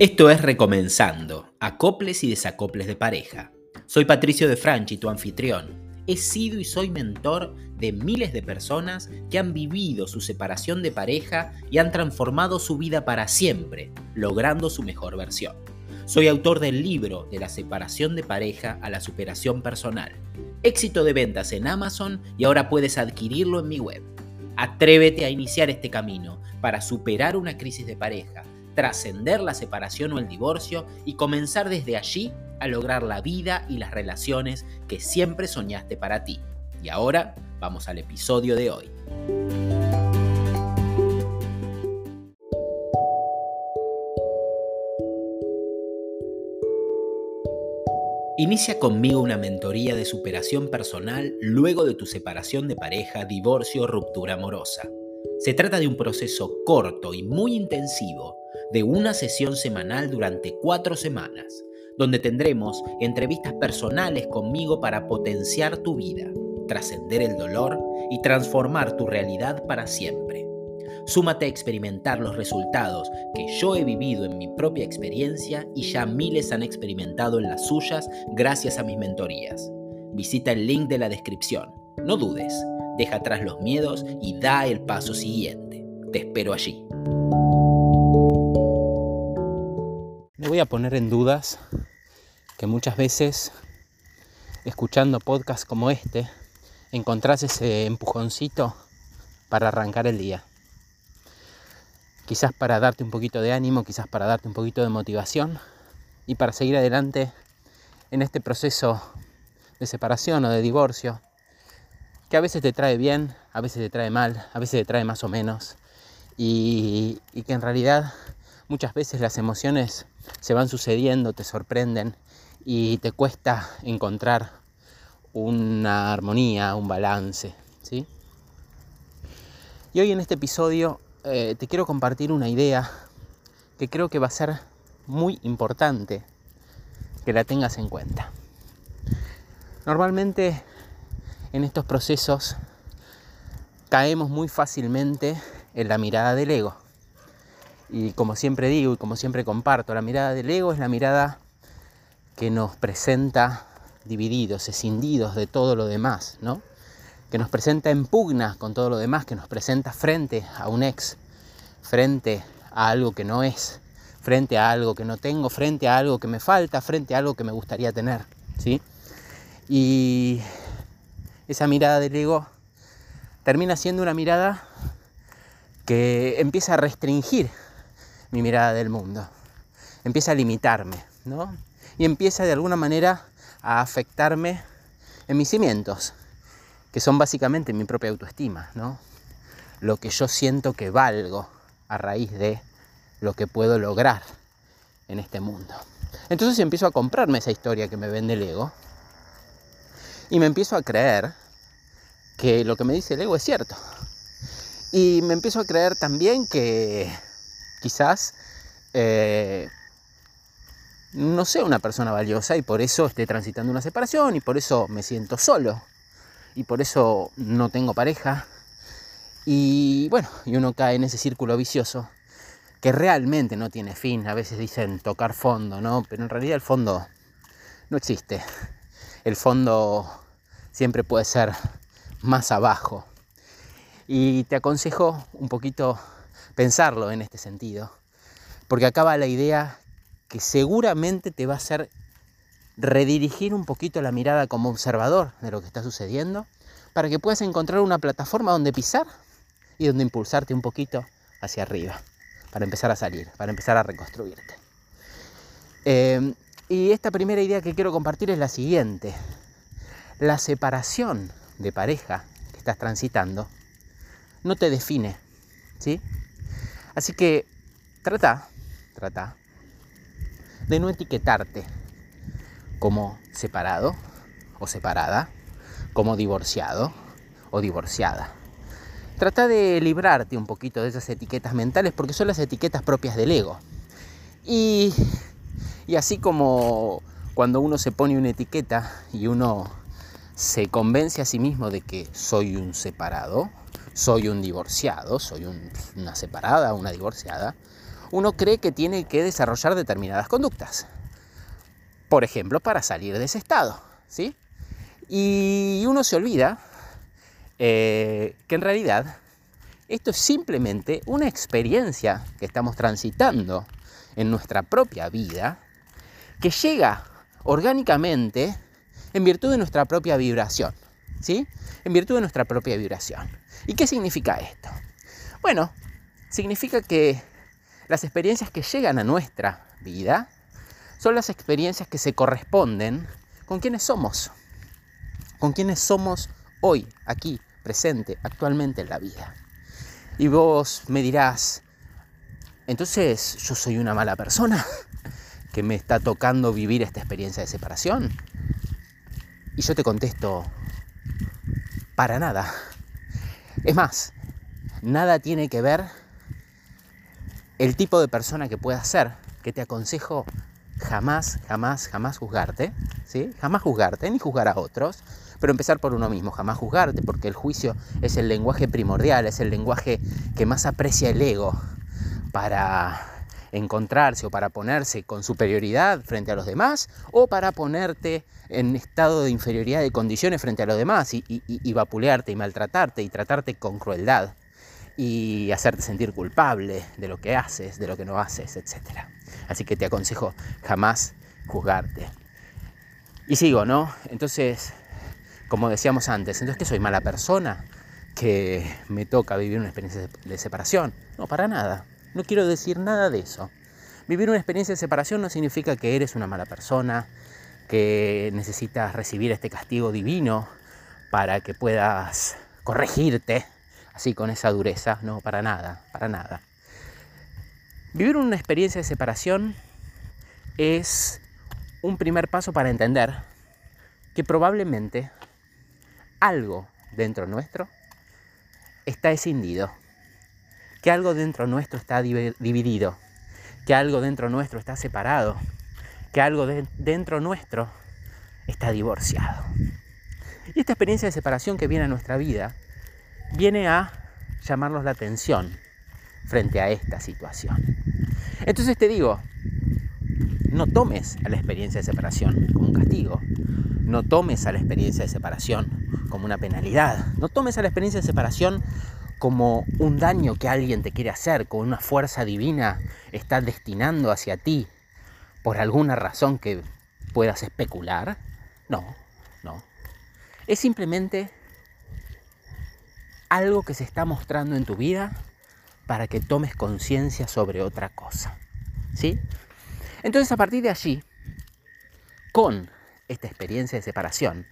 Esto es Recomenzando, acoples y desacoples de pareja. Soy Patricio de Franchi, tu anfitrión. He sido y soy mentor de miles de personas que han vivido su separación de pareja y han transformado su vida para siempre, logrando su mejor versión. Soy autor del libro De la separación de pareja a la superación personal. Éxito de ventas en Amazon y ahora puedes adquirirlo en mi web. Atrévete a iniciar este camino para superar una crisis de pareja trascender la separación o el divorcio y comenzar desde allí a lograr la vida y las relaciones que siempre soñaste para ti. Y ahora vamos al episodio de hoy. Inicia conmigo una mentoría de superación personal luego de tu separación de pareja, divorcio o ruptura amorosa. Se trata de un proceso corto y muy intensivo de una sesión semanal durante cuatro semanas, donde tendremos entrevistas personales conmigo para potenciar tu vida, trascender el dolor y transformar tu realidad para siempre. Súmate a experimentar los resultados que yo he vivido en mi propia experiencia y ya miles han experimentado en las suyas gracias a mis mentorías. Visita el link de la descripción. No dudes, deja atrás los miedos y da el paso siguiente. Te espero allí. Voy a poner en dudas que muchas veces, escuchando podcasts como este, encontrás ese empujoncito para arrancar el día. Quizás para darte un poquito de ánimo, quizás para darte un poquito de motivación y para seguir adelante en este proceso de separación o de divorcio, que a veces te trae bien, a veces te trae mal, a veces te trae más o menos, y, y que en realidad muchas veces las emociones se van sucediendo, te sorprenden y te cuesta encontrar una armonía, un balance. ¿sí? Y hoy en este episodio eh, te quiero compartir una idea que creo que va a ser muy importante que la tengas en cuenta. Normalmente en estos procesos caemos muy fácilmente en la mirada del ego. Y como siempre digo y como siempre comparto, la mirada del ego es la mirada que nos presenta divididos, escindidos de todo lo demás, ¿no? Que nos presenta en pugna con todo lo demás, que nos presenta frente a un ex, frente a algo que no es, frente a algo que no tengo, frente a algo que me falta, frente a algo que me gustaría tener, ¿sí? Y esa mirada del ego termina siendo una mirada que empieza a restringir mi mirada del mundo. Empieza a limitarme, ¿no? Y empieza de alguna manera a afectarme en mis cimientos, que son básicamente mi propia autoestima, ¿no? Lo que yo siento que valgo a raíz de lo que puedo lograr en este mundo. Entonces empiezo a comprarme esa historia que me vende el ego y me empiezo a creer que lo que me dice el ego es cierto. Y me empiezo a creer también que quizás eh, no sea una persona valiosa y por eso esté transitando una separación y por eso me siento solo y por eso no tengo pareja. Y bueno, y uno cae en ese círculo vicioso que realmente no tiene fin. A veces dicen tocar fondo, ¿no? Pero en realidad el fondo no existe. El fondo siempre puede ser más abajo. Y te aconsejo un poquito pensarlo en este sentido, porque acaba la idea que seguramente te va a hacer redirigir un poquito la mirada como observador de lo que está sucediendo, para que puedas encontrar una plataforma donde pisar y donde impulsarte un poquito hacia arriba, para empezar a salir, para empezar a reconstruirte. Em, y esta primera idea que quiero compartir es la siguiente. La separación de pareja que estás transitando no te define, ¿sí? Así que trata, trata de no etiquetarte como separado o separada, como divorciado o divorciada. Trata de librarte un poquito de esas etiquetas mentales porque son las etiquetas propias del ego. Y, y así como cuando uno se pone una etiqueta y uno se convence a sí mismo de que soy un separado, soy un divorciado, soy una separada, una divorciada, uno cree que tiene que desarrollar determinadas conductas. Por ejemplo, para salir de ese estado. ¿sí? Y uno se olvida eh, que en realidad esto es simplemente una experiencia que estamos transitando en nuestra propia vida que llega orgánicamente en virtud de nuestra propia vibración. ¿Sí? En virtud de nuestra propia vibración. ¿Y qué significa esto? Bueno, significa que las experiencias que llegan a nuestra vida son las experiencias que se corresponden con quienes somos, con quienes somos hoy, aquí, presente, actualmente en la vida. Y vos me dirás, entonces yo soy una mala persona que me está tocando vivir esta experiencia de separación. Y yo te contesto, para nada. Es más, nada tiene que ver el tipo de persona que puedas ser, que te aconsejo jamás, jamás, jamás juzgarte, ¿sí? Jamás juzgarte, ni juzgar a otros, pero empezar por uno mismo, jamás juzgarte, porque el juicio es el lenguaje primordial, es el lenguaje que más aprecia el ego para encontrarse o para ponerse con superioridad frente a los demás o para ponerte en estado de inferioridad de condiciones frente a los demás y, y, vapulearte y maltratarte y tratarte con crueldad y hacerte sentir culpable de lo que haces, de lo que no haces, etc. Así que te aconsejo jamás juzgarte. Y sigo, ¿no? Entonces, como decíamos antes, entonces que soy mala persona, que me toca vivir una experiencia de separación. No, para nada. No quiero decir nada de eso. Vivir una experiencia de separación no significa que eres una mala persona, que necesitas recibir este castigo divino para que puedas corregirte así con esa dureza. No, para nada, para nada. Vivir una experiencia de separación es un primer paso para entender que probablemente algo dentro nuestro está escindido que algo dentro nuestro está dividido, que algo dentro nuestro está separado, que algo dentro nuestro está divorciado. Y esta experiencia de separación que viene a nuestra vida viene a llamarnos la atención frente a esta situación. Entonces te digo, no tomes a la experiencia de separación como un castigo, no tomes a la experiencia de separación como una penalidad, no tomes a la experiencia de separación como un daño que alguien te quiere hacer, como una fuerza divina está destinando hacia ti por alguna razón que puedas especular. No, no. Es simplemente algo que se está mostrando en tu vida para que tomes conciencia sobre otra cosa. ¿Sí? Entonces a partir de allí, con esta experiencia de separación,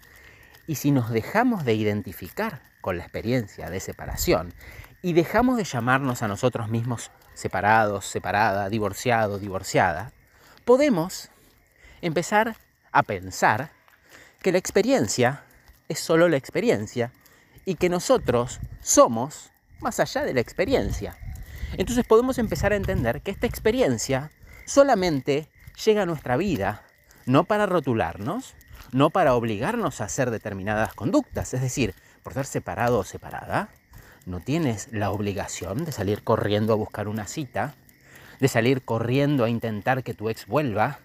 y si nos dejamos de identificar con la experiencia de separación y dejamos de llamarnos a nosotros mismos separados, separada, divorciado, divorciada, podemos empezar a pensar que la experiencia es solo la experiencia y que nosotros somos más allá de la experiencia. Entonces podemos empezar a entender que esta experiencia solamente llega a nuestra vida no para rotularnos, no para obligarnos a hacer determinadas conductas, es decir, por ser separado o separada, no tienes la obligación de salir corriendo a buscar una cita, de salir corriendo a intentar que tu ex vuelva,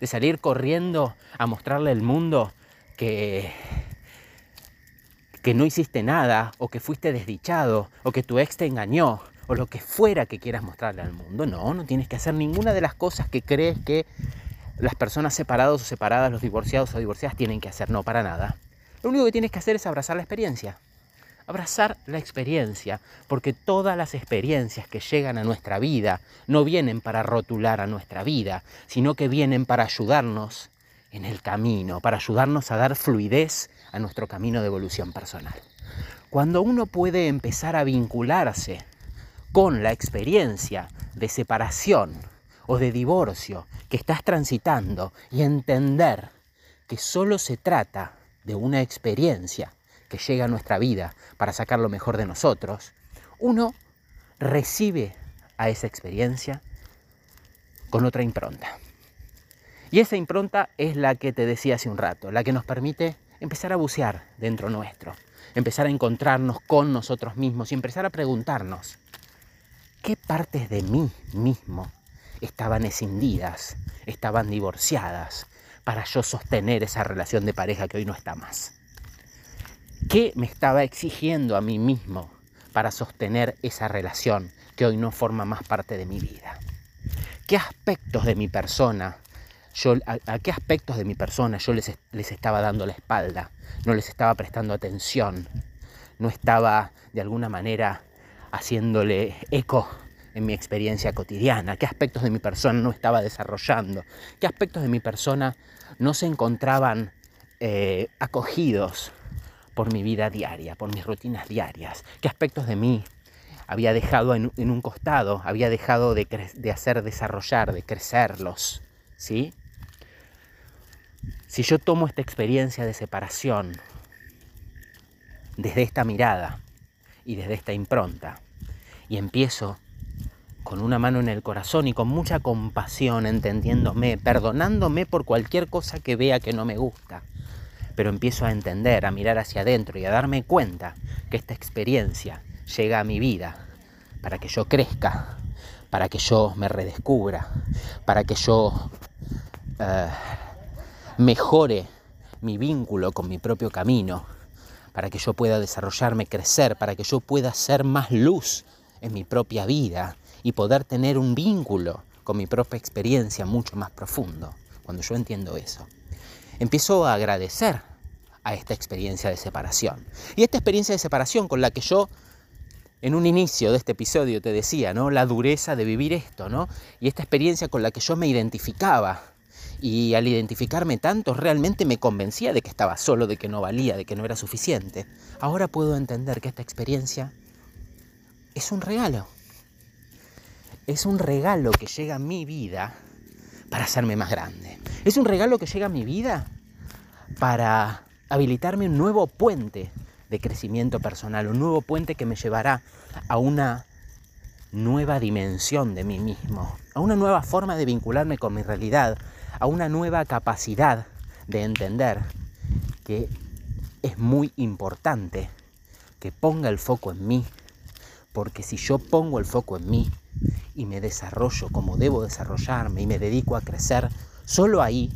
de salir corriendo a mostrarle al mundo que que no hiciste nada o que fuiste desdichado o que tu ex te engañó o lo que fuera que quieras mostrarle al mundo. No, no tienes que hacer ninguna de las cosas que crees que las personas separadas o separadas, los divorciados o divorciadas tienen que hacer. No, para nada. Lo único que tienes que hacer es abrazar la experiencia. Abrazar la experiencia, porque todas las experiencias que llegan a nuestra vida no vienen para rotular a nuestra vida, sino que vienen para ayudarnos en el camino, para ayudarnos a dar fluidez a nuestro camino de evolución personal. Cuando uno puede empezar a vincularse con la experiencia de separación o de divorcio que estás transitando y entender que solo se trata de una experiencia que llega a nuestra vida para sacar lo mejor de nosotros, uno recibe a esa experiencia con otra impronta. Y esa impronta es la que te decía hace un rato, la que nos permite empezar a bucear dentro nuestro, empezar a encontrarnos con nosotros mismos y empezar a preguntarnos, ¿qué partes de mí mismo estaban escindidas, estaban divorciadas, para yo sostener esa relación de pareja que hoy no está más. ¿Qué me estaba exigiendo a mí mismo para sostener esa relación que hoy no forma más parte de mi vida? ¿Qué aspectos de mi persona, yo, a, qué aspectos de mi persona yo les, les estaba dando la espalda? No les estaba prestando atención, no estaba de alguna manera haciéndole eco en mi experiencia cotidiana, qué aspectos de mi persona no estaba desarrollando, qué aspectos de mi persona no se encontraban eh, acogidos por mi vida diaria, por mis rutinas diarias, qué aspectos de mí había dejado en, un costado, había dejado de, de, hacer desarrollar, de crecerlos, ¿sí? Si yo tomo esta experiencia de separación desde esta mirada y desde esta impronta y empiezo con una mano en el corazón y con mucha compasión, entendiéndome, perdonándome por cualquier cosa que vea que no me gusta. Pero empiezo a entender, a mirar hacia adentro y a darme cuenta que esta experiencia llega a mi vida para que yo crezca, para que yo me redescubra, para que yo eh, mejore mi vínculo con mi propio camino, para que yo pueda desarrollarme, crecer, para que yo pueda ser más luz en mi propia vida, y poder tener un vínculo con mi propia experiencia mucho más profundo. Cuando yo entiendo eso, empiezo a agradecer a esta experiencia de separación. Y esta experiencia de separación con la que yo en un inicio de este episodio te decía, ¿no? La dureza de vivir esto, ¿no? Y esta experiencia con la que yo me identificaba. Y al identificarme tanto, realmente me convencía de que estaba solo, de que no valía, de que no era suficiente. Ahora puedo entender que esta experiencia es un regalo es un regalo que llega a mi vida para hacerme más grande. Es un regalo que llega a mi vida para habilitarme un nuevo puente de crecimiento personal, un nuevo puente que me llevará a una nueva dimensión de mí mismo, a una nueva forma de vincularme con mi realidad, a una nueva capacidad de entender que es muy importante que ponga el foco en mí, porque si yo pongo el foco en mí, y me desarrollo como debo desarrollarme y me dedico a crecer, solo ahí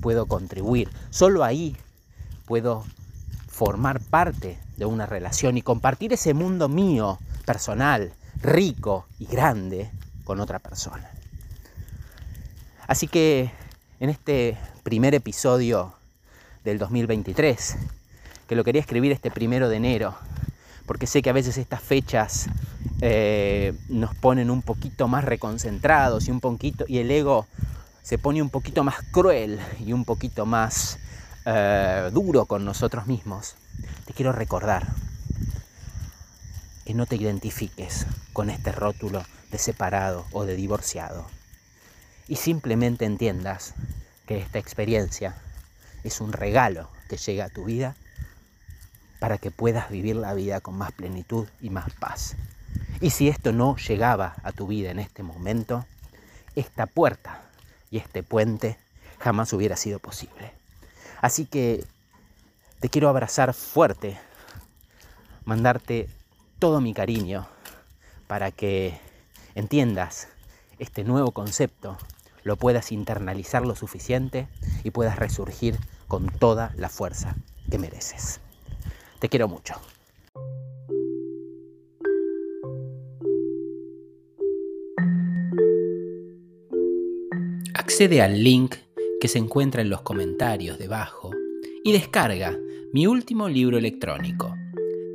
puedo contribuir, solo ahí puedo formar parte de una relación y compartir ese mundo mío, personal, rico y grande con otra persona. Así que en este primer episodio del 2023, que lo quería escribir este primero de enero, porque sé que a veces estas fechas eh, nos ponen un poquito más reconcentrados y un poquito y el ego se pone un poquito más cruel y un poquito más eh, duro con nosotros mismos, te quiero recordar que no te identifiques con este rótulo de separado o de divorciado. Y simplemente entiendas que esta experiencia es un regalo que llega a tu vida para que puedas vivir la vida con más plenitud y más paz. Y si esto no llegaba a tu vida en este momento, esta puerta y este puente jamás hubiera sido posible. Así que te quiero abrazar fuerte, mandarte todo mi cariño para que entiendas este nuevo concepto, lo puedas internalizar lo suficiente y puedas resurgir con toda la fuerza que mereces. Te quiero mucho. Accede al link que se encuentra en los comentarios debajo y descarga mi último libro electrónico.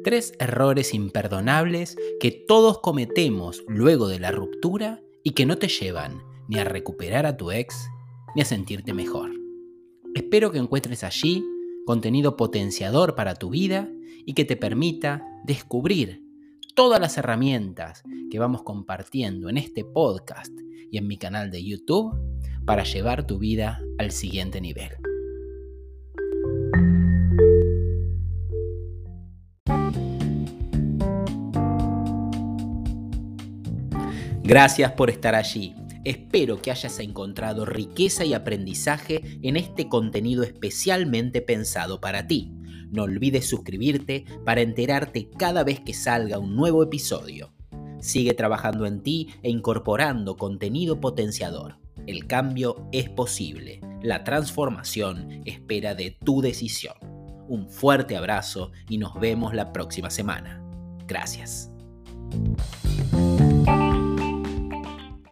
Tres errores imperdonables que todos cometemos luego de la ruptura y que no te llevan ni a recuperar a tu ex ni a sentirte mejor. Espero que encuentres allí contenido potenciador para tu vida y que te permita descubrir todas las herramientas que vamos compartiendo en este podcast y en mi canal de YouTube para llevar tu vida al siguiente nivel. Gracias por estar allí. Espero que hayas encontrado riqueza y aprendizaje en este contenido especialmente pensado para ti. No olvides suscribirte para enterarte cada vez que salga un nuevo episodio. Sigue trabajando en ti e incorporando contenido potenciador. El cambio es posible. La transformación espera de tu decisión. Un fuerte abrazo y nos vemos la próxima semana. Gracias.